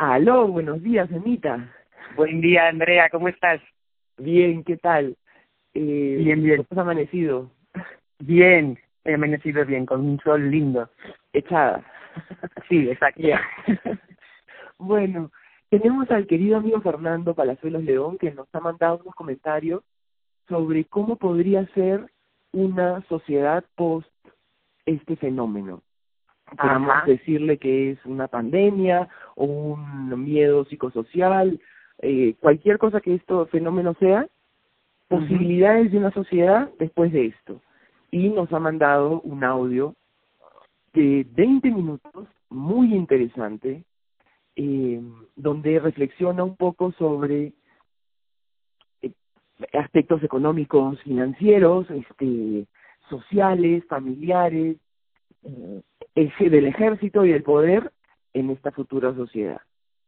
Aló, buenos días, Emita. Buen día, Andrea, ¿cómo estás? Bien, ¿qué tal? Eh, bien, bien. ¿Cómo has amanecido? Bien, he amanecido bien, con un sol lindo. Echada. Sí, exacto. bueno, tenemos al querido amigo Fernando Palazuelos León que nos ha mandado unos comentarios sobre cómo podría ser una sociedad post este fenómeno. Podemos decirle que es una pandemia o un miedo psicosocial, eh, cualquier cosa que esto fenómeno sea, posibilidades de una sociedad después de esto. Y nos ha mandado un audio de 20 minutos, muy interesante, eh, donde reflexiona un poco sobre eh, aspectos económicos, financieros, este, sociales, familiares, eh, del ejército y del poder en esta futura sociedad.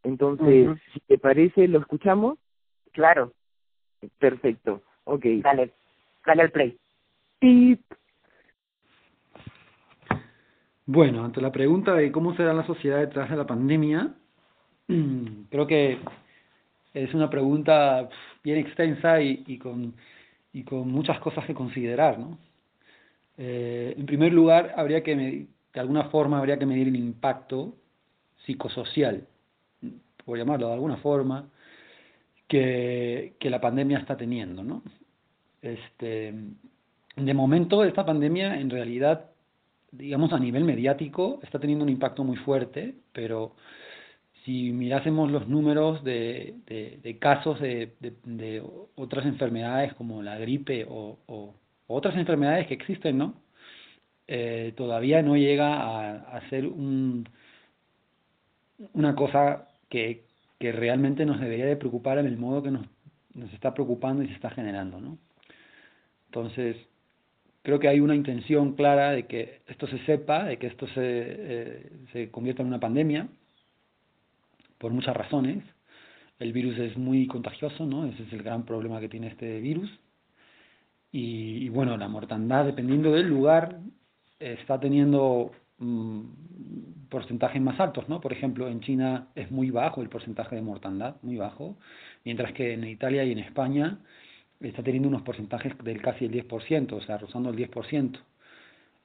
Entonces, si te parece, ¿lo escuchamos? Claro. Perfecto. Ok. Dale, dale al play. Y bueno, ante la pregunta de cómo será la sociedad detrás de la pandemia, creo que es una pregunta bien extensa y, y, con, y con muchas cosas que considerar, ¿no? Eh, en primer lugar, habría que, de alguna forma, habría que medir el impacto psicosocial, por llamarlo de alguna forma, que, la pandemia está teniendo, ¿no? Este, de momento, esta pandemia, en realidad, digamos, a nivel mediático, está teniendo un impacto muy fuerte, pero si mirásemos los números de, casos de, de, otras enfermedades como la gripe o, o, otras enfermedades que existen, ¿no? Eh, todavía no llega a, a ser un, una cosa que, que realmente nos debería de preocupar en el modo que nos, nos está preocupando y se está generando, ¿no? Entonces, creo que hay una intención clara de que esto se sepa, de que esto se, eh, se convierta en una pandemia, por muchas razones. El virus es muy contagioso, ¿no? Ese es el gran problema que tiene este virus. Y, bueno, la mortandad, dependiendo del lugar, está teniendo mm, porcentajes más altos, ¿no? Por ejemplo, en China es muy bajo el porcentaje de mortandad, muy bajo, mientras que en Italia y en España está teniendo unos porcentajes del casi el 10%, o sea, rozando el 10%.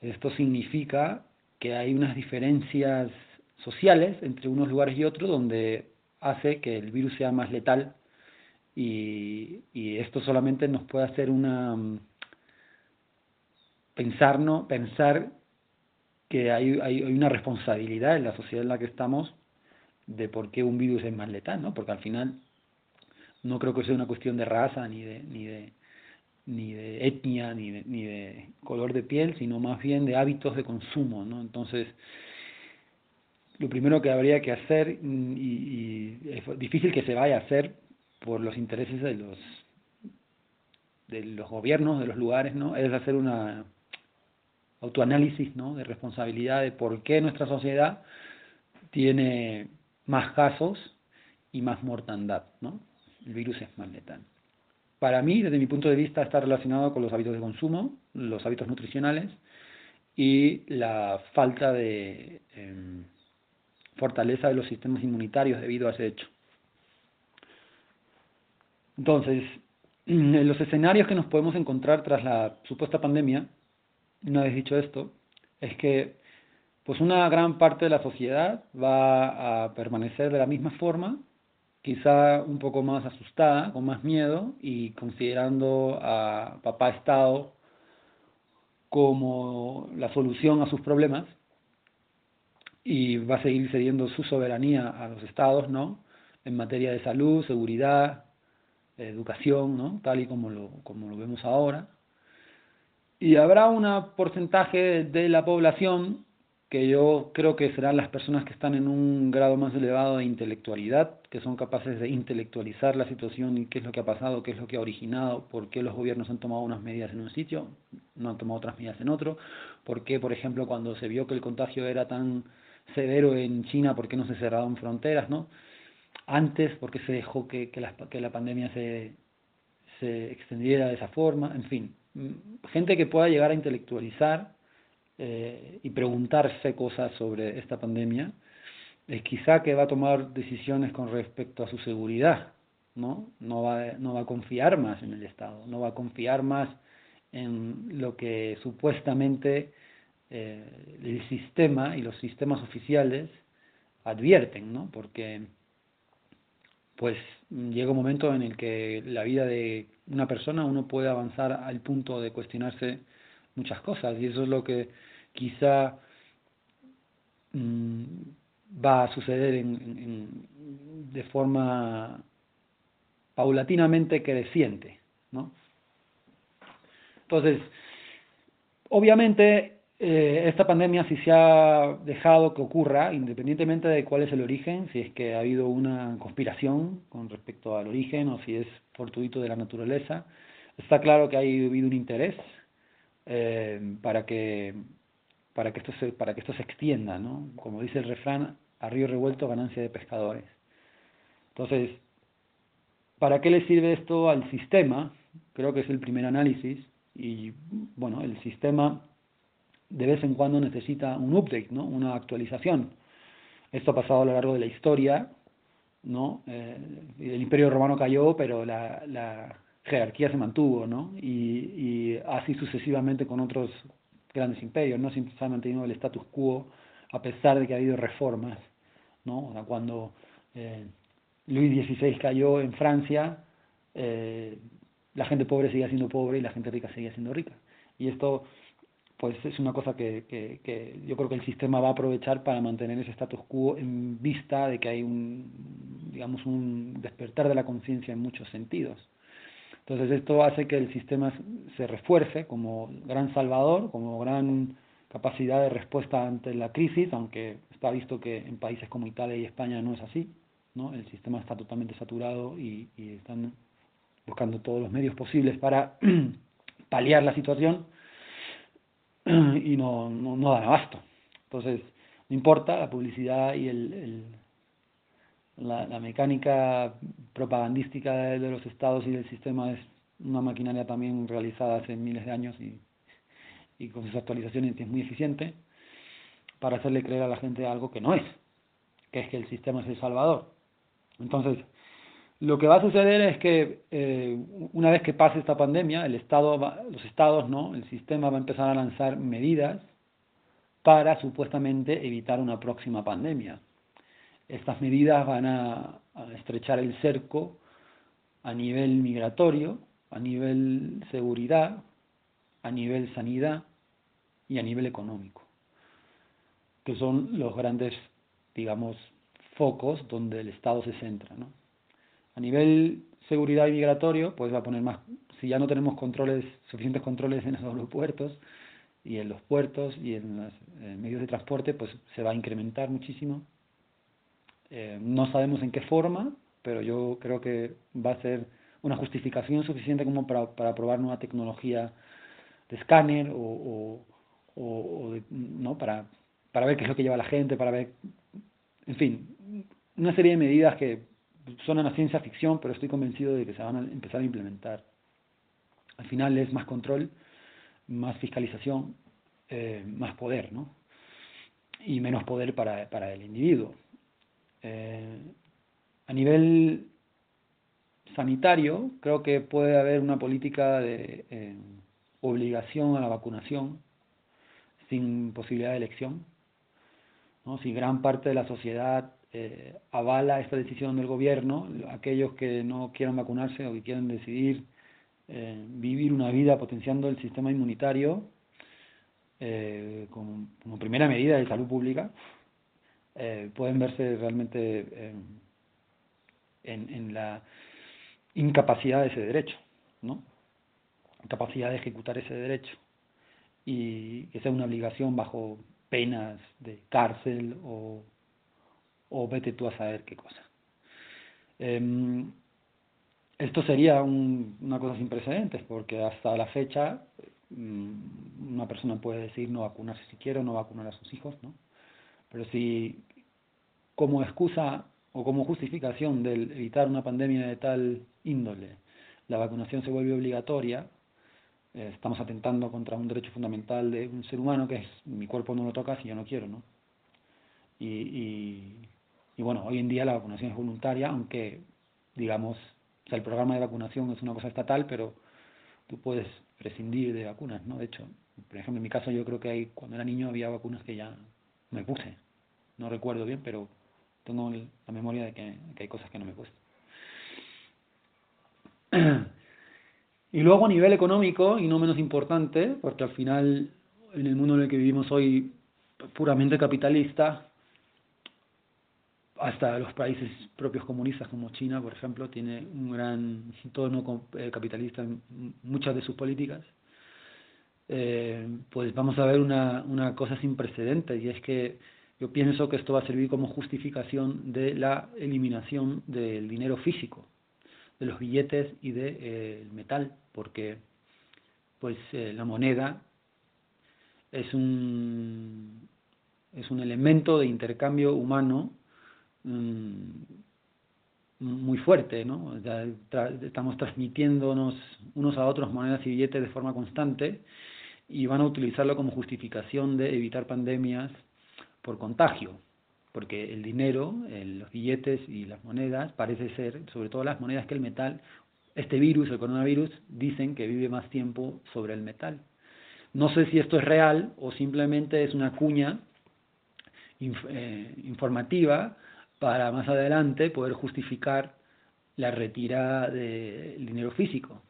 Esto significa que hay unas diferencias sociales entre unos lugares y otros donde hace que el virus sea más letal y, y esto solamente nos puede hacer una pensar no pensar que hay, hay, una responsabilidad en la sociedad en la que estamos de por qué un virus es más letal no porque al final no creo que sea una cuestión de raza ni de ni de ni de etnia ni de, ni de color de piel sino más bien de hábitos de consumo no entonces lo primero que habría que hacer y, y es difícil que se vaya a hacer por los intereses de los de los gobiernos, de los lugares, ¿no? Es hacer una autoanálisis, ¿no? De responsabilidad de por qué nuestra sociedad tiene más casos y más mortandad, ¿no? El virus es más letal. Para mí, desde mi punto de vista, está relacionado con los hábitos de consumo, los hábitos nutricionales y la falta de eh, fortaleza de los sistemas inmunitarios debido a ese hecho. Entonces, en los escenarios que nos podemos encontrar tras la supuesta pandemia, una vez dicho esto, es que pues una gran parte de la sociedad va a permanecer de la misma forma, quizá un poco más asustada, con más miedo y considerando a papá Estado como la solución a sus problemas y va a seguir cediendo su soberanía a los estados, ¿no? En materia de salud, seguridad, educación, ¿no? tal y como lo, como lo vemos ahora. Y habrá un porcentaje de la población que yo creo que serán las personas que están en un grado más elevado de intelectualidad, que son capaces de intelectualizar la situación y qué es lo que ha pasado, qué es lo que ha originado, por qué los gobiernos han tomado unas medidas en un sitio, no han tomado otras medidas en otro, por qué, por ejemplo, cuando se vio que el contagio era tan severo en China, por qué no se cerraron fronteras, ¿no? antes porque se dejó que, que, la, que la pandemia se, se extendiera de esa forma, en fin, gente que pueda llegar a intelectualizar eh, y preguntarse cosas sobre esta pandemia es quizá que va a tomar decisiones con respecto a su seguridad, ¿no? No va, no va a confiar más en el Estado, no va a confiar más en lo que supuestamente eh, el sistema y los sistemas oficiales advierten, ¿no? Porque pues llega un momento en el que la vida de una persona uno puede avanzar al punto de cuestionarse muchas cosas y eso es lo que quizá mm, va a suceder en, de forma paulatinamente creciente, ¿no? Entonces, obviamente eh, esta pandemia si se ha dejado que ocurra, independientemente de cuál es el origen, si es que ha habido una conspiración con respecto al origen o si es fortuito de la naturaleza, está claro que ha habido un interés eh, para que para que esto se para que esto se extienda, ¿no? Como dice el refrán, a río revuelto ganancia de pescadores. Entonces, ¿para qué le sirve esto al sistema? Creo que es el primer análisis y bueno, el sistema de vez en cuando necesita un update, ¿no? una actualización. Esto ha pasado a lo largo de la historia, ¿no? Eh, el Imperio Romano cayó, pero la, la jerarquía se mantuvo, ¿no? Y, y, así sucesivamente con otros grandes imperios, ¿no? Se ha mantenido el status quo a pesar de que ha habido reformas, ¿no? Cuando eh, Luis XVI cayó en Francia, eh, la gente pobre seguía siendo pobre y la gente rica seguía siendo rica. Y esto pues es una cosa que, que, que, yo creo que el sistema va a aprovechar para mantener ese status quo en vista de que hay un, digamos, un despertar de la conciencia en muchos sentidos. Entonces esto hace que el sistema se refuerce como gran salvador, como gran capacidad de respuesta ante la crisis, aunque está visto que en países como Italia y España no es así, ¿no? El sistema está totalmente saturado y, y están buscando todos los medios posibles para paliar la situación y no, no, no dan abasto. Entonces, no importa, la publicidad y el, la, mecánica propagandística de, de, los estados y del sistema es una maquinaria también realizada hace miles de años y, y con sus actualizaciones es muy eficiente para hacerle creer a la gente algo que no es, que es que el sistema es el salvador. Entonces, lo que va a suceder es que eh, una vez que pase esta pandemia, el Estado, va, los estados, no, el sistema va a empezar a lanzar medidas para supuestamente evitar una próxima pandemia. Estas medidas van a, a estrechar el cerco a nivel migratorio, a nivel seguridad, a nivel sanidad y a nivel económico, que son los grandes, digamos, focos donde el Estado se centra, ¿no? A nivel seguridad y migratorio, pues va a poner más, si ya no tenemos controles, suficientes controles en los aeropuertos y en los puertos y en los medios de transporte, pues se va a incrementar muchísimo. Eh, no sabemos en qué forma, pero yo creo que va a ser una justificación suficiente como para, para probar nueva tecnología de escáner o, o, o, o de, no para, para ver qué es lo que lleva la gente, para ver, en fin, una serie de medidas que suena a ciencia ficción, pero estoy convencido de que se van a empezar a implementar. Al final es más control, más fiscalización, eh, más poder, ¿no? Y menos poder para, para el individuo. Eh, a nivel sanitario, creo que puede haber una política de eh, obligación a la vacunación sin posibilidad de elección. ¿no? Si gran parte de la sociedad eh, avala esta decisión del gobierno, aquellos que no quieran vacunarse o que quieran decidir eh, vivir una vida potenciando el sistema inmunitario eh, como, primera medida de salud pública, eh, pueden verse realmente en, en la incapacidad de ese derecho, ¿no? Capacidad de ejecutar ese derecho y que sea una obligación bajo penas de cárcel o o vete tú a saber qué cosa. Eh, esto sería un, una cosa sin precedentes, porque hasta la fecha um, una persona puede decir no vacunarse si quiere o no vacunar a sus hijos, ¿no? Pero si como excusa o como justificación de evitar una pandemia de tal índole, la vacunación se vuelve obligatoria, eh, estamos atentando contra un derecho fundamental de un ser humano que es mi cuerpo no lo toca si yo no quiero, ¿no? Y y bueno, hoy en día la vacunación es voluntaria, aunque digamos, o sea, el programa de vacunación es una cosa estatal, pero tú puedes prescindir de vacunas, ¿no? De hecho, por ejemplo, en mi caso yo creo que hay, cuando era niño había vacunas que ya me puse. No recuerdo bien, pero tengo la memoria de que, hay cosas que no me he puesto. Y luego a nivel económico, y no menos importante, porque al final en el mundo en el que vivimos hoy puramente capitalista, hasta los países propios comunistas como China, por ejemplo, tiene un gran tono eh, capitalista en muchas de sus políticas, eh, pues vamos a ver una, una cosa sin precedentes, y es que yo pienso que esto va a servir como justificación de la eliminación del dinero físico, de los billetes y del de, eh, metal, porque pues la moneda es un, es un elemento de intercambio humano Mm, muy fuerte, ¿no? estamos transmitiéndonos unos a otros monedas y billetes de forma constante y van a utilizarlo como justificación de evitar pandemias por contagio, porque el dinero, los billetes y las monedas parece ser, sobre todo las monedas que el metal, este virus, el coronavirus, dicen que vive más tiempo sobre el metal. No sé si esto es real o simplemente es una cuña eh, informativa para más adelante poder justificar la retirada del dinero físico.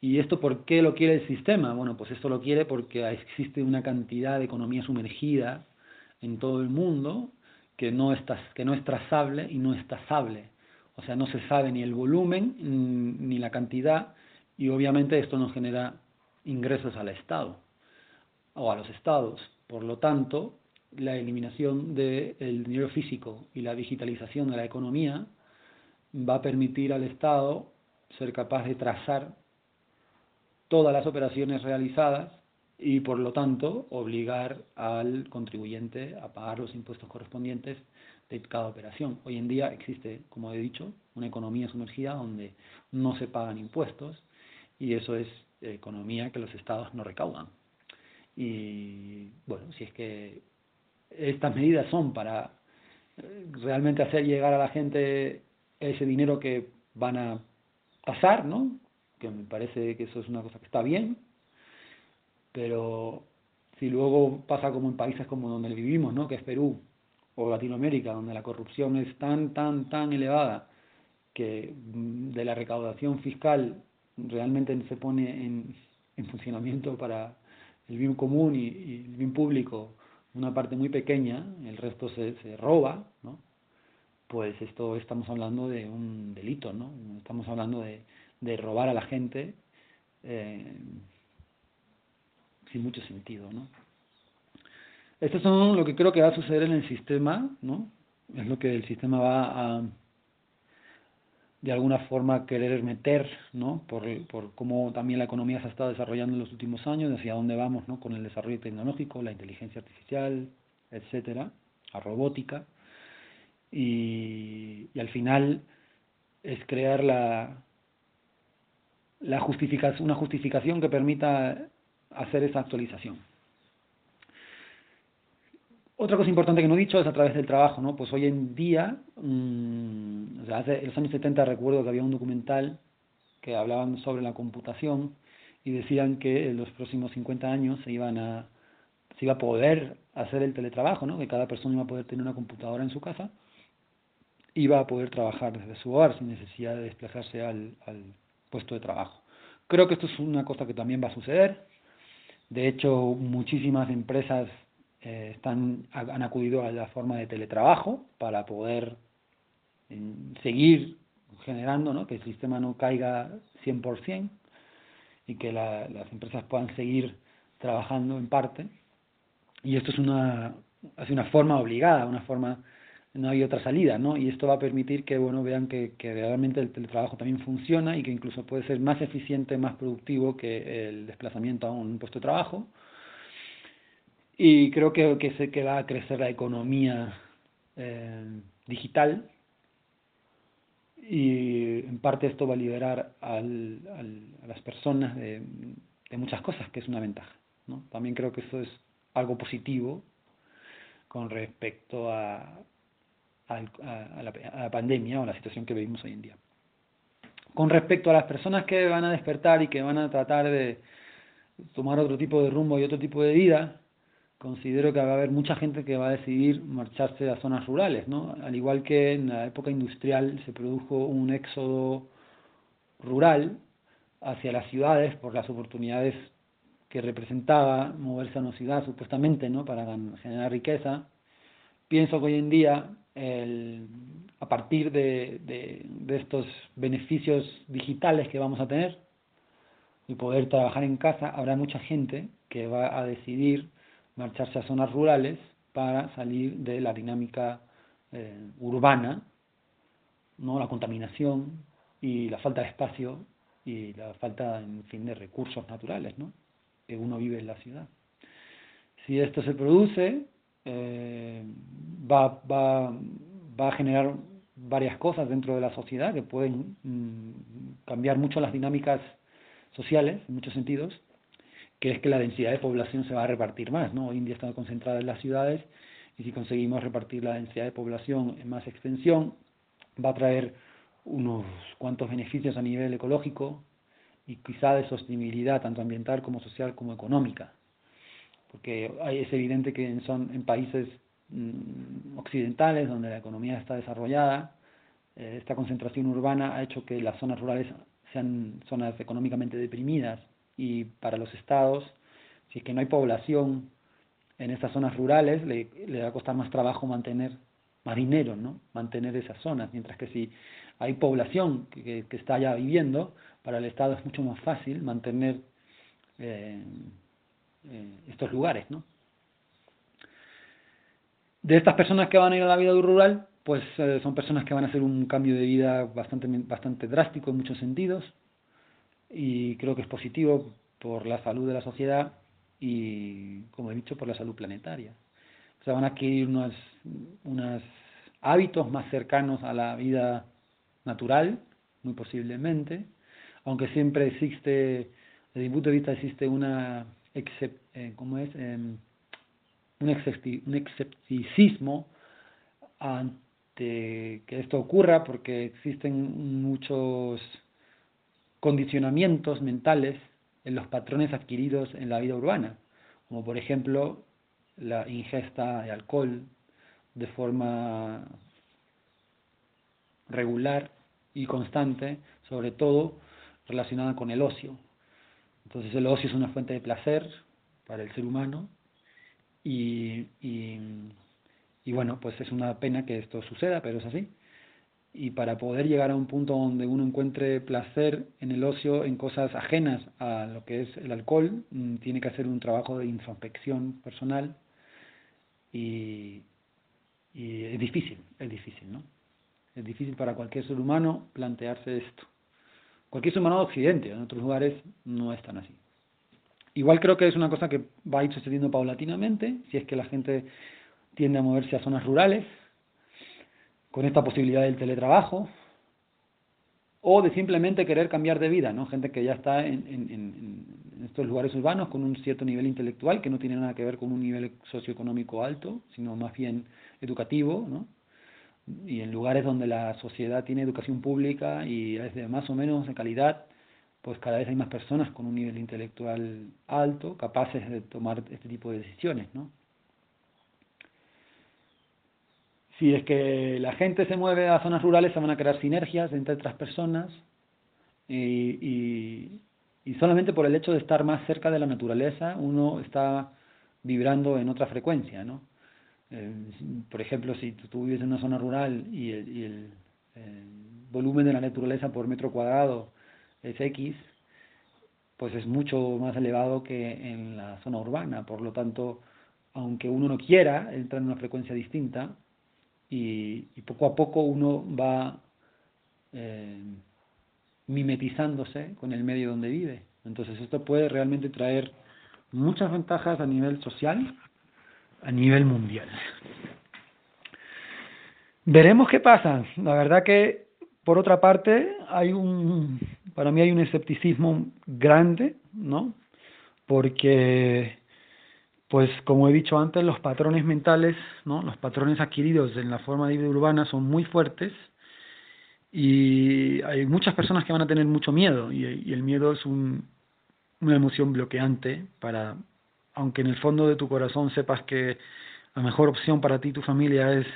¿Y esto por qué lo quiere el sistema? Bueno, pues esto lo quiere porque existe una cantidad de economía sumergida en todo el mundo que no, está, que no es trazable y no es tasable. O sea, no se sabe ni el volumen ni la cantidad y obviamente esto no genera ingresos al Estado o a los estados. Por lo tanto, la eliminación del dinero físico y la digitalización de la economía va a permitir al Estado ser capaz de trazar todas las operaciones realizadas y por lo tanto obligar al contribuyente a pagar los impuestos correspondientes de cada operación. Hoy en día existe, como he dicho, una economía sumergida donde no se pagan impuestos y eso es economía que los estados no recaudan. Y bueno, si es que estas medidas son para eh, realmente hacer llegar a la gente ese dinero que van a pasar, ¿no? Que me parece que eso es una cosa que está bien, pero si luego pasa como en países como donde vivimos, ¿no? Que es Perú o Latinoamérica, donde la corrupción es tan, tan, tan elevada que mm, de la recaudación fiscal realmente se pone en, en funcionamiento para el bien común y, y el bien público una parte muy pequeña, el resto se, se roba, ¿no? pues esto estamos hablando de un delito, ¿no? Estamos hablando de, de robar a la gente eh, sin mucho sentido, ¿no? Esto son lo que creo que va a suceder en el sistema, ¿no? Es lo que el sistema va a de alguna forma querer meter, ¿no? Por, por cómo también la economía se ha estado desarrollando en los últimos años, hacia dónde vamos, ¿no? Con el desarrollo tecnológico, la inteligencia artificial, etcétera, la robótica, y, y al final es crear la, la justificación, una justificación que permita hacer esa actualización. Otra cosa importante que no he dicho es a través del trabajo, ¿no? Pues hoy en día, mmm, o sea, hace, los años 70 recuerdo que había un documental que hablaban sobre la computación y decían que en los próximos 50 años se iban a se iba a poder hacer el teletrabajo, ¿no? Que cada persona iba a poder tener una computadora en su casa, iba a poder trabajar desde su hogar sin necesidad de desplazarse al, al puesto de trabajo. Creo que esto es una cosa que también va a suceder. De hecho, muchísimas empresas eh, están, han acudido a la forma de teletrabajo para poder seguir generando, ¿no? que el sistema no caiga 100% y que la, las empresas puedan seguir trabajando en parte. Y esto es una, es una forma obligada, una forma, no hay otra salida, ¿no? Y esto va a permitir que, bueno, vean que, que realmente el teletrabajo también funciona y que incluso puede ser más eficiente, más productivo que el desplazamiento a un puesto de trabajo y creo que, que, se, que va a crecer la economía eh, digital y en parte esto va a liberar al, a las personas de, de, muchas cosas, que es una ventaja. ¿no? También creo que eso es algo positivo con respecto a, a, la, a la pandemia o a la situación que vivimos hoy en día. Con respecto a las personas que van a despertar y que van a tratar de tomar otro tipo de rumbo y otro tipo de vida, considero que va a haber mucha gente que va a decidir marcharse a zonas rurales, ¿no? Al igual que en la época industrial se produjo un éxodo rural hacia las ciudades por las oportunidades que representaba moverse a una ciudad supuestamente, ¿no? Para generar riqueza. Pienso que hoy en día, el, a partir de, de, de estos beneficios digitales que vamos a tener y poder trabajar en casa, habrá mucha gente que va a decidir marcharse a zonas rurales para salir de la dinámica eh, urbana, no la contaminación y la falta de espacio y la falta, en fin, de recursos naturales, ¿no? Que uno vive en la ciudad. Si esto se produce, eh, va, va, va a generar varias cosas dentro de la sociedad que pueden mm, cambiar mucho las dinámicas sociales, en muchos sentidos, que es que la densidad de población se va a repartir más, ¿no? Hoy en día está concentrada en las ciudades y si conseguimos repartir la densidad de población en más extensión, va a traer unos cuantos beneficios a nivel ecológico y quizá de sostenibilidad tanto ambiental como social como económica. Porque es evidente que son en países mm, occidentales donde la economía está desarrollada, eh, esta concentración urbana ha hecho que las zonas rurales sean zonas económicamente deprimidas y para los estados, si es que no hay población en estas zonas rurales, le, va a costar más trabajo mantener, más dinero, ¿no? Mantener esas zonas, mientras que si hay población que, que, está allá viviendo, para el Estado es mucho más fácil mantener eh, eh, estos lugares, ¿no? De estas personas que van a ir a la vida rural, pues eh, son personas que van a hacer un cambio de vida bastante, bastante drástico en muchos sentidos, y creo que es positivo por la salud de la sociedad y, como he dicho, por la salud planetaria. O sea, van a adquirir unos, unos hábitos más cercanos a la vida natural, muy posiblemente, aunque siempre existe, desde mi punto de vista, existe una, eh, ¿cómo es? Eh, un, un escepticismo ante que esto ocurra porque existen muchos condicionamientos mentales en los patrones adquiridos en la vida urbana, como por ejemplo la ingesta de alcohol de forma regular y constante, sobre todo relacionada con el ocio. Entonces el ocio es una fuente de placer para el ser humano y, y, y bueno, pues es una pena que esto suceda, pero es así y para poder llegar a un punto donde uno encuentre placer en el ocio en cosas ajenas a lo que es el alcohol, mm, tiene que hacer un trabajo de introspección personal y, y es difícil, es difícil, ¿no? Es difícil para cualquier ser humano plantearse esto. Cualquier ser humano de Occidente, en otros lugares no es tan así. Igual creo que es una cosa que va a ir sucediendo paulatinamente, si es que la gente tiende a moverse a zonas rurales, con esta posibilidad del teletrabajo o de simplemente querer cambiar de vida, ¿no? Gente que ya está en, estos lugares urbanos con un cierto nivel intelectual que no tiene nada que ver con un nivel socioeconómico alto, sino más bien educativo, ¿no? Y en lugares donde la sociedad tiene educación pública y es de más o menos de calidad, pues cada vez hay más personas con un nivel intelectual alto capaces de tomar este tipo de decisiones, ¿no? Si es que la gente se mueve a zonas rurales, se van a crear sinergias entre otras personas y, y, solamente por el hecho de estar más cerca de la naturaleza, uno está vibrando en otra frecuencia, ¿no? Eh, por ejemplo, si tú, vives en una zona rural y el, y el, el, volumen de la naturaleza por metro cuadrado es X, pues es mucho más elevado que en la zona urbana. Por lo tanto, aunque uno no quiera entrar en una frecuencia distinta, y, y poco a poco uno va eh, mimetizándose con el medio donde vive. Entonces esto puede realmente traer muchas ventajas a nivel social, a nivel mundial. Veremos qué pasa. La verdad que, por otra parte, hay un, para mí hay un escepticismo grande, ¿no? Porque pues como he dicho antes, los patrones mentales, ¿no? los patrones adquiridos en la forma de vida urbana son muy fuertes y hay muchas personas que van a tener mucho miedo y, el miedo es un, una emoción bloqueante para, aunque en el fondo de tu corazón sepas que la mejor opción para ti y tu familia es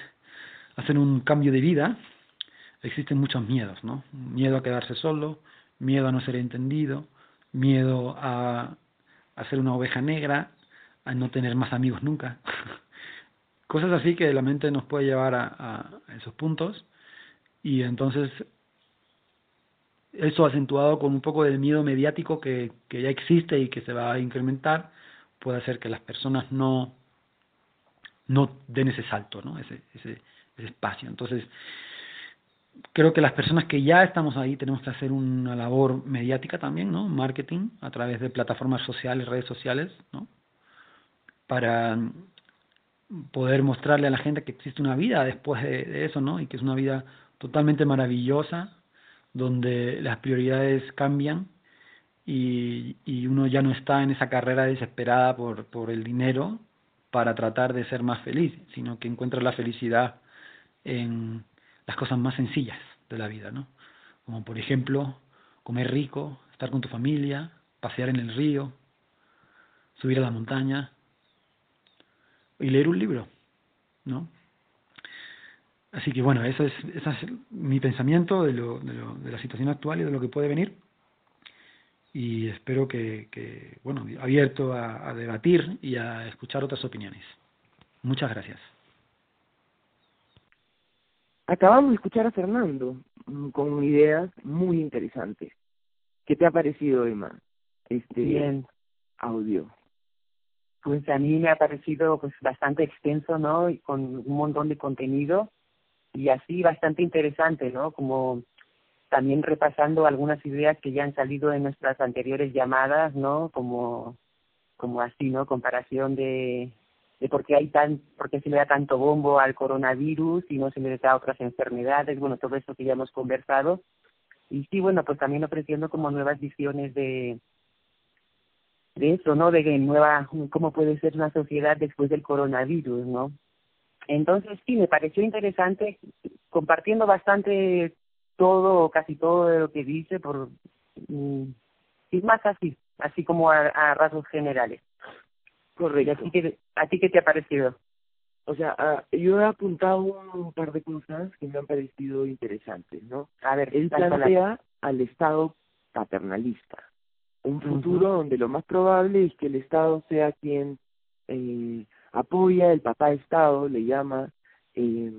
hacer un cambio de vida, existen muchos miedos, ¿no? Miedo a quedarse solo, miedo a no ser entendido, miedo a, a ser una oveja negra, a no tener más amigos nunca. Cosas así que la mente nos puede llevar a, esos puntos y entonces eso acentuado con un poco del miedo mediático que, que ya existe y que se va a incrementar puede hacer que las personas no no den ese salto, ¿no? ese, ese, ese espacio. Entonces, creo que las personas que ya estamos ahí tenemos que hacer una labor mediática también, ¿no? Marketing a través de plataformas sociales, redes sociales, ¿no? Para poder mostrarle a la gente que existe una vida después de, eso, ¿no? Y que es una vida totalmente maravillosa, donde las prioridades cambian y, y uno ya no está en esa carrera desesperada por el dinero para tratar de ser más feliz, sino que encuentra la felicidad en las cosas más sencillas de la vida, ¿no? Como por ejemplo, comer rico, estar con tu familia, pasear en el río, subir a la montaña, y leer un libro, ¿no? Así que bueno, eso es, ese es mi pensamiento de, lo, de, lo, de la situación actual y de lo que puede venir. Y espero que, que bueno, abierto a, a debatir y a escuchar otras opiniones. Muchas gracias. Acabamos de escuchar a Fernando mm, con ideas muy interesantes. ¿Qué te ha parecido, Emma, este Bien. audio? Pues a mí me ha parecido pues bastante extenso, ¿no? Y con un montón de contenido y así bastante interesante, ¿no? Como también repasando algunas ideas que ya han salido en nuestras anteriores llamadas, ¿no? Como como así, ¿no? Comparación de de por qué hay tan por qué se le da tanto bombo al coronavirus y no se le da a otras enfermedades, bueno, todo eso que ya hemos conversado. Y sí, bueno, pues también ofreciendo como nuevas visiones de de eso, ¿no? De nueva, cómo puede ser una sociedad después del coronavirus, ¿no? Entonces, sí, me pareció interesante, compartiendo bastante todo, casi todo de lo que dice, por, mm, y más así, así como a, a rasgos generales. Correcto. ¿A ti, qué, ¿A ti qué te ha parecido? O sea, uh, yo he apuntado un par de cosas que me han parecido interesantes, ¿no? A ver, él plantea al Estado paternalista, un futuro uh -huh. donde lo más probable es que el Estado sea quien eh, apoya, el papá Estado le llama. Eh,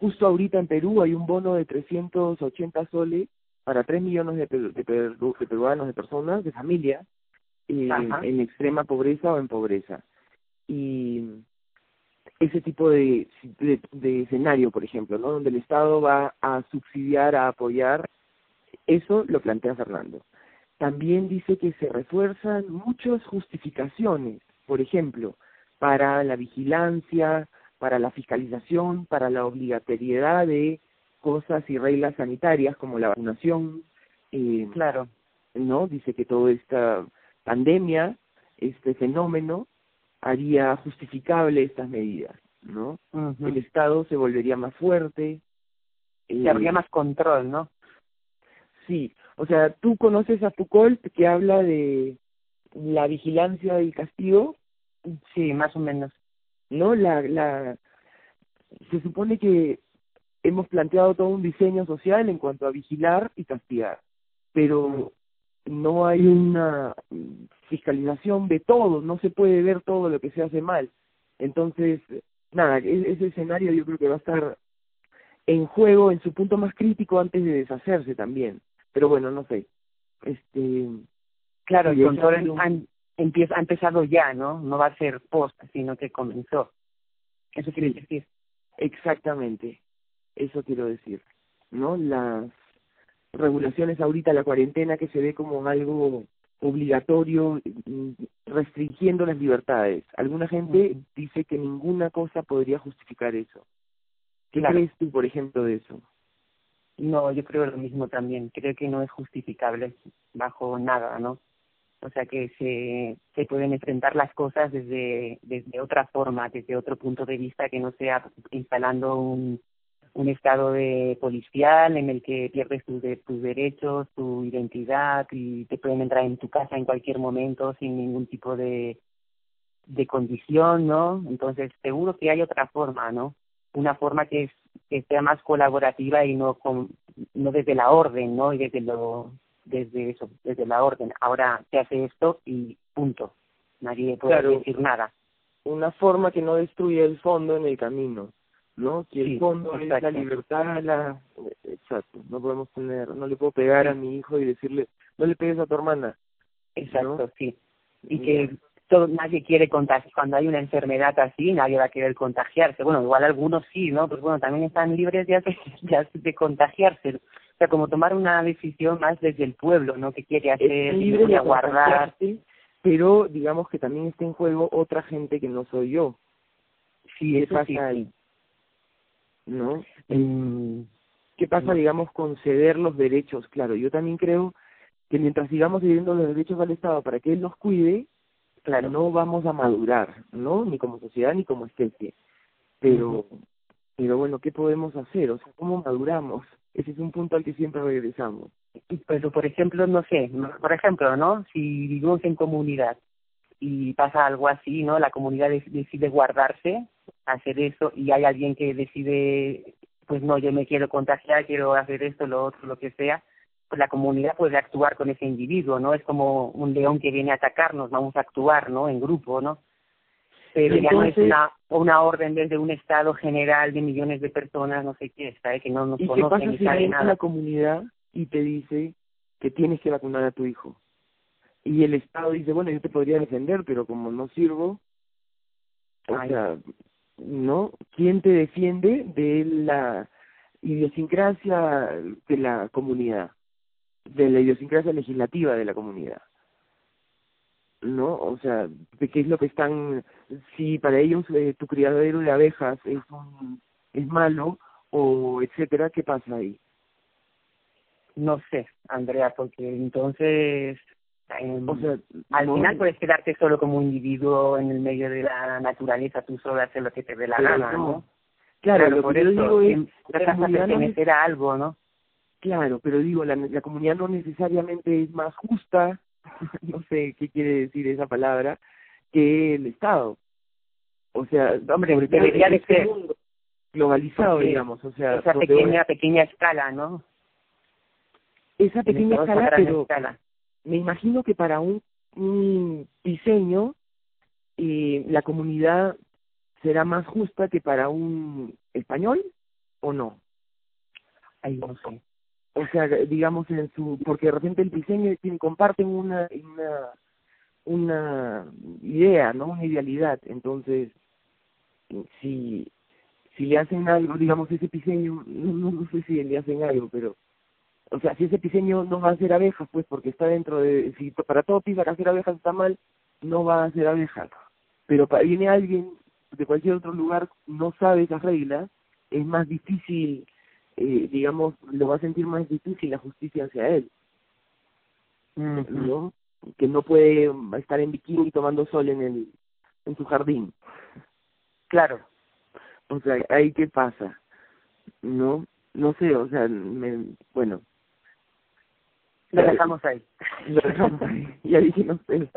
justo ahorita en Perú hay un bono de 380 soles para 3 millones de, peru de, peru de peruanos, de personas, de familias, eh, en extrema pobreza o en pobreza. Y ese tipo de, de, de escenario, por ejemplo, ¿no? donde el Estado va a subsidiar, a apoyar eso lo plantea Fernando. También dice que se refuerzan muchas justificaciones, por ejemplo, para la vigilancia, para la fiscalización, para la obligatoriedad de cosas y reglas sanitarias como la vacunación. Eh, claro. ¿No? Dice que toda esta pandemia, este fenómeno, haría justificable estas medidas, ¿no? Uh -huh. El Estado se volvería más fuerte. Eh, habría más control, ¿no? Sí, o sea, tú conoces a Foucault que habla de la vigilancia y castigo. Sí, más o menos. No, la, la, se supone que hemos planteado todo un diseño social en cuanto a vigilar y castigar, pero no hay una fiscalización de todo, no se puede ver todo lo que se hace mal. Entonces, nada, ese escenario yo creo que va a estar en juego en su punto más crítico antes de deshacerse también pero bueno, no sé. Este, claro, el control un... han, empieza, ha empezado ya, ¿no? No va a ser post, sino que comenzó. Eso quiere decir. Exactamente, eso quiero decir, ¿no? Las regulaciones ahorita, la cuarentena que se ve como algo obligatorio, restringiendo las libertades. Alguna gente uh -huh. dice que ninguna cosa podría justificar eso. ¿Qué claro. crees tú, por ejemplo, de eso? No, yo creo lo mismo también. Creo que no es justificable bajo nada, ¿no? o sea que se, se pueden enfrentar las cosas desde, desde otra forma, desde otro punto de vista que no sea instalando un, un estado de policial en el que pierdes tus, de, tus derechos, tu identidad y te pueden entrar en tu casa en cualquier momento sin ningún tipo de, de condición, ¿no? Entonces, seguro que hay otra forma, ¿no? Una forma que, es, que sea más colaborativa y no con, no desde la orden, ¿no? Y desde lo desde eso, desde la orden. Ahora se hace esto y punto. Nadie puede decir nada. Una forma que no destruye el fondo en el camino, ¿no? Que el fondo es la libertad, la... Exacto. No podemos tener, no le puedo pegar a mi hijo y decirle, no le pegues a tu hermana. Exacto, sí. Y que todo, nadie quiere contagiar, cuando hay una enfermedad así, nadie va a querer contagiarse. Bueno, igual algunos sí, ¿no? Pues bueno, también están libres ya de, de contagiarse. O sea, como tomar una decisión más desde el pueblo, ¿no? Que quiere hacer, libre de guardar. Pero digamos que también está en juego otra gente que no soy yo. Sí, eso pasa sí. ahí? ¿No? Mm, ¿Qué pasa, digamos, con ceder los derechos? Claro, yo también creo que mientras sigamos cediendo los derechos al Estado para que él los cuide, claro, no vamos a madurar, ¿no? Ni como sociedad ni como especie. Pero, pero bueno, ¿qué podemos hacer? O sea, ¿cómo maduramos? Ese es un punto al que siempre regresamos. Pero, por ejemplo, no sé, por ejemplo, ¿no? Si vivimos en comunidad y pasa algo así, ¿no? La comunidad decide guardarse, hacer eso, y hay alguien que decide, pues no, yo me quiero contagiar, quiero hacer esto, lo otro, lo que sea, pues la comunidad puede actuar con ese individuo, ¿no? Es como un león que viene a atacarnos, vamos a actuar, ¿no? En grupo, ¿no? Pero ya no es una, una orden desde un estado general de millones de personas, no sé qué, ¿sabes? Que no nos ¿Y qué pasa si viene la comunidad y te dice que tienes que vacunar a tu hijo? Y el Estado dice, bueno, yo te podría defender, pero como no sirvo, o sea, ¿no? ¿Quién te defiende de la idiosincrasia de la comunidad? De la idiosincrasia legislativa de la comunidad. ¿no? O sea, de qué es lo que están, si para ellos eh, tu criadero de abejas es un, es malo o etcétera, ¿qué pasa ahí? No sé, Andrea, porque entonces em, o sea, al final puedes quedarte solo como un individuo en el medio de la naturaleza, tú solo haces lo que te dé la gana, ¿no? Claro, lo que yo digo es, la comunidad no algo, ¿no? Claro, pero digo, la, la comunidad no necesariamente es más justa, no sé qué quiere decir esa palabra, que el Estado. O sea, hombre, debería de ser globalizado, digamos, o sea, esa pequeña pequeña escala, ¿no? Esa pequeña escala, pero me imagino que para un, un diseño eh, la comunidad será más justa que para un español o no. Ahí no sé o sea, digamos en su, porque de repente el diseño comparten una, una, una idea, ¿no? Una idealidad, entonces, si, si le hacen algo, digamos ese diseño, no, no, sé si le hacen algo, pero, o sea, si ese diseño no va a ser abejas, pues porque está dentro de, si para todo que hacer abejas está mal, no va a ser abejas, pero para, viene alguien de cualquier otro lugar, no sabe esas reglas, es más difícil eh, digamos, lo va a sentir más difícil la justicia hacia él. ¿No? Que no puede estar en bikini tomando sol en el en su jardín. Claro. O sea, ahí qué pasa. ¿No? No sé, o sea, me, bueno. Lo dejamos ahí. Lo dejamos ahí. ya dije, no sé.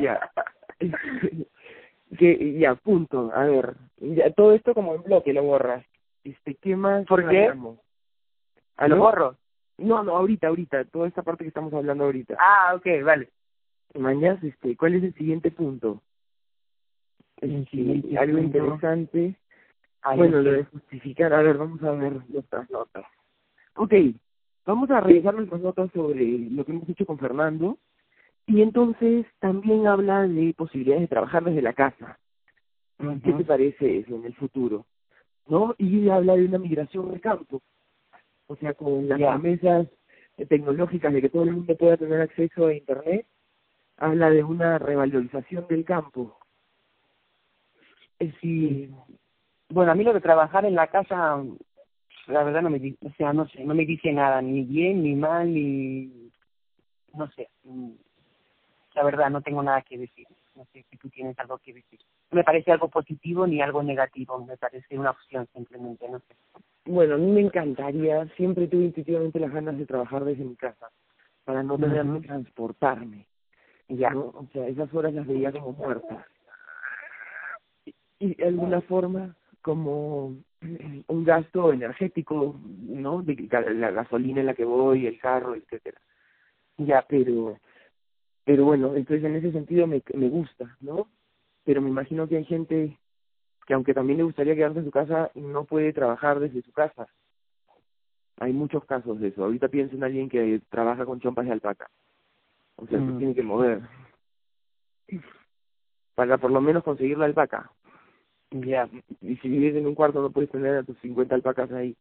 Ya. que, ya, punto. A ver. Ya, todo esto como en bloque lo borras. Este, ¿qué más? ¿Por qué? ¿A lo borro? No, no, ahorita, ahorita, toda esta parte que estamos hablando ahorita. Ah, ok, vale. Mañana, este, ¿cuál es el siguiente punto? Este, algo interesante. bueno, lo de justificar, a ver, vamos a ver nuestras notas. Ok, vamos a revisar nuestras notas sobre lo que hemos hecho con Fernando. Y entonces también habla de posibilidades de trabajar desde la casa. ¿Qué te parece eso en el futuro? ¿No? Y habla de una migración de campo, o sea, con las promesas tecnológicas de que todo el mundo pueda tener acceso a Internet, habla de una revalorización del campo. Es decir, bueno, a mí lo de trabajar en la casa, la verdad no me, o sea, no sé, no me dice nada, ni bien, ni mal, ni, no sé. la verdad, no tengo nada que decir. No sé si tú tienes algo que decir. No me parece algo positivo ni algo negativo, me parece una opción simplemente, no sé. Bueno, a mí me encantaría, siempre tuve intuitivamente las ganas de trabajar desde mi casa, para no tener que transportarme. Ya, o sea, esas horas las veía como muertas. Y de alguna forma, como un gasto energético, ¿no? De la gasolina en la que voy, el carro, etcétera. Ya, pero pero bueno, entonces en ese sentido me, me gusta, ¿no? Pero me imagino que hay gente que aunque también le gustaría quedarse en su casa, no puede trabajar desde su casa. Hay muchos casos de eso. Ahorita pienso en alguien que trabaja con chompas de alpaca. O sea, se mm. tiene que mover. Para por lo menos conseguir la alpaca. Ya. Y si vives en un cuarto no puedes tener a tus 50 alpacas ahí.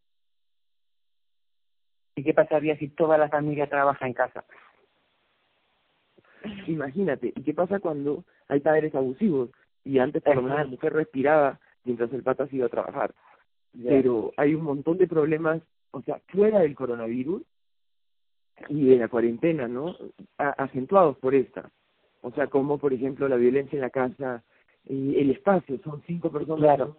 ¿Y qué pasaría si toda la familia trabaja en casa? Imagínate, ¿y qué pasa cuando hay padres abusivos? Y antes por lo menos la mujer respiraba mientras el pata se iba a trabajar. Pero hay un montón de problemas, o sea, fuera del coronavirus y de la cuarentena, ¿no? acentuados por esta. O sea, como por ejemplo la violencia en la casa, y el espacio, son cinco personas. Claro.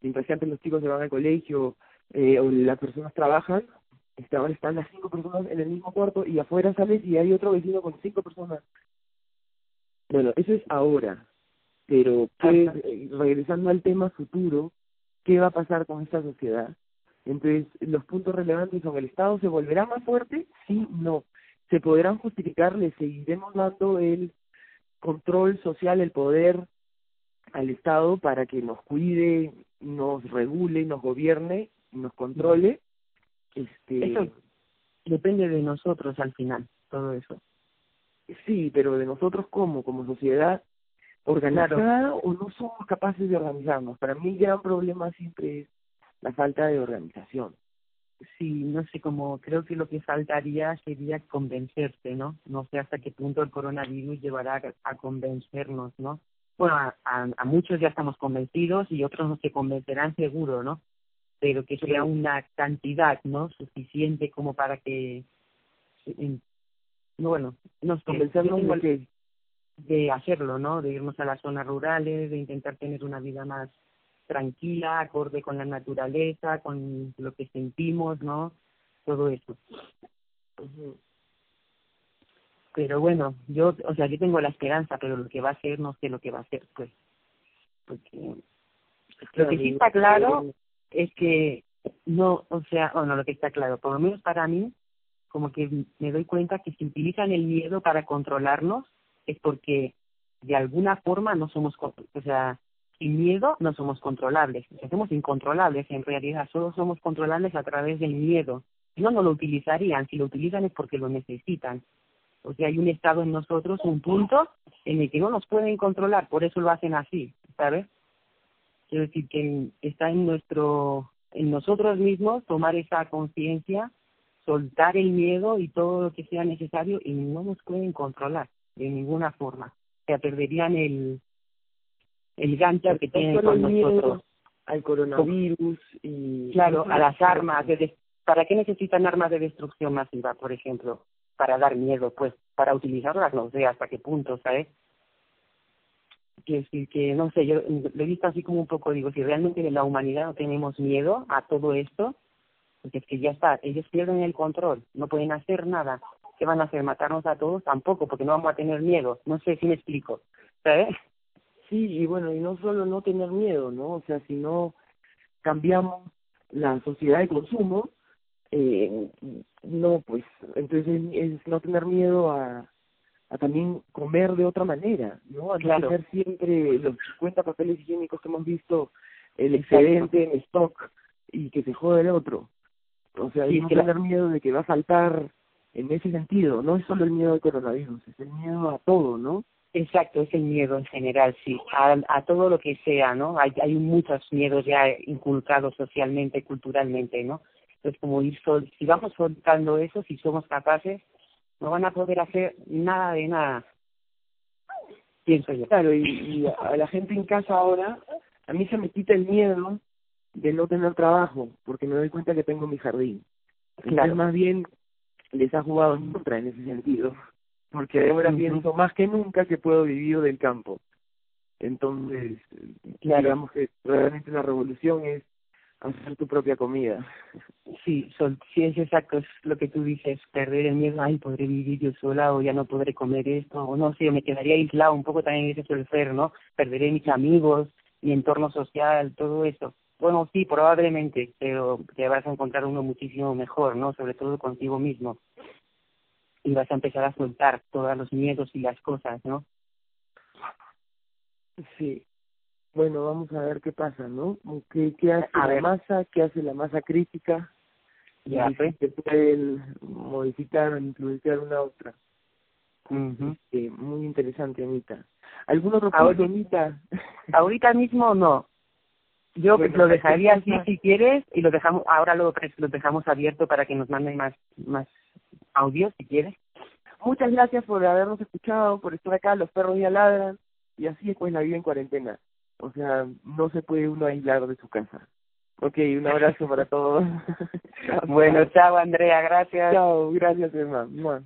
Mientras que antes los chicos se van al colegio eh, o las personas trabajan, ahora están las cinco personas en el mismo cuarto y afuera sales y hay otro vecino con cinco personas. Bueno, eso es ahora, pero pues, regresando al tema futuro, ¿qué va a pasar con esta sociedad? Entonces, los puntos relevantes son, ¿el Estado se volverá más fuerte? Sí, no. ¿Se podrán justificar? ¿Le seguiremos dando el control social, el poder al Estado para que nos cuide, nos regule, nos gobierne, nos controle? Este, eso depende de nosotros al final, todo eso. Sí, pero de nosotros como, como sociedad organizada o no somos capaces de organizarnos. Para mí el gran problema siempre es la falta de organización. Sí, no sé cómo, creo que lo que faltaría sería convencerse, ¿no? No sé hasta qué punto el coronavirus llevará a, convencernos, ¿no? Bueno, a, a, muchos ya estamos convencidos y otros no se convencerán seguro, ¿no? Pero que sea una cantidad no suficiente como para que bueno nos convencemos de, de hacerlo no de irnos a las zonas rurales de intentar tener una vida más tranquila acorde con la naturaleza con lo que sentimos no todo eso. Pero bueno yo o sea yo tengo la esperanza pero lo que va a ser no sé lo que va a ser pues porque lo que sí está claro es que no, o sea, bueno, lo que está claro, por lo menos para mí, como que me doy cuenta que si utilizan el miedo para controlarnos, es porque de alguna forma no somos, o sea, sin miedo no somos controlables, o sea, somos incontrolables en realidad, solo somos controlables a través del miedo. No, no lo utilizarían, si lo utilizan es porque lo necesitan. O sea, hay un estado en nosotros, un punto en el que no nos pueden controlar, por eso lo hacen así, ¿sabes? Quiero decir que está en nuestro, en nosotros mismos tomar esa conciencia, soltar el miedo y todo lo que sea necesario y no nos pueden controlar de ninguna forma. O sea, perderían el, el gancho que tienen con nosotros. Al coronavirus y... Claro, a las armas. De ¿Para qué necesitan armas de destrucción masiva, por ejemplo? Para dar miedo, pues, para utilizarlas, no sé hasta qué punto, ¿sabes? Que que, no sé, yo lo he visto así como un poco, digo, si realmente en la humanidad no tenemos miedo a todo esto, porque es que ya está, ellos pierden el control, no pueden hacer nada. ¿Qué van a hacer? ¿Matarnos a todos? Tampoco, porque no vamos a tener miedo. No sé si me explico, ¿sabes? Sí, y bueno, y no solo no tener miedo, ¿no? O sea, si no cambiamos la sociedad de consumo, eh, no, pues, entonces es no tener miedo a, a también comer de otra manera, ¿no? A no tener siempre los 50 papeles higiénicos que hemos visto, el excedente en stock y que se jode el otro. O sea, hay que tener miedo de que va a faltar en ese sentido. No es solo el miedo al coronavirus, es el miedo a todo, ¿no? Exacto, es el miedo en general, sí, a, a todo lo que sea, ¿no? Hay, hay muchos miedos ya inculcados socialmente, culturalmente, ¿no? Entonces, como ir sol si vamos soltando eso, si somos capaces, no van a poder hacer nada de nada. Pienso yo. Claro, y, a la gente en casa ahora, a mí se me quita el miedo de no tener trabajo, porque me doy cuenta que tengo mi jardín. Claro. más bien les ha jugado en contra en ese sentido. porque ahora pienso más que nunca que puedo vivir del campo. Entonces, digamos que realmente la revolución es hacer tu propia comida. Sí, sí, es exacto, es lo que tú dices, perder el miedo, ay, podré vivir yo sola o ya no podré comer esto, o no sé, me quedaría aislado, un poco también ese el ser, ¿no? Perderé mis amigos, mi entorno social, todo eso. Bueno, sí, probablemente, pero te vas a encontrar uno muchísimo mejor, ¿no? Sobre todo contigo mismo. Y vas a empezar a soltar todos los miedos y las cosas, ¿no? Sí, bueno, vamos a ver qué pasa, ¿no? ¿Qué, qué hace la masa? ¿Qué hace la masa crítica? Ya, y se puede modificar o influenciar una otra. mhm muy interesante, Anita. ¿Algún otro punto, Anita? Ahorita mismo no. Yo lo dejaría así si quieres y lo dejamos ahora lo, lo dejamos abierto para que nos manden más más audios si quieres. Muchas gracias por habernos escuchado, por estar acá. Los perros ya ladran y así es pues la vida en cuarentena. O sea, no se puede uno aislar de su casa. Ok, un abrazo para todos. bueno, chao Andrea, gracias. Chao, gracias hermano.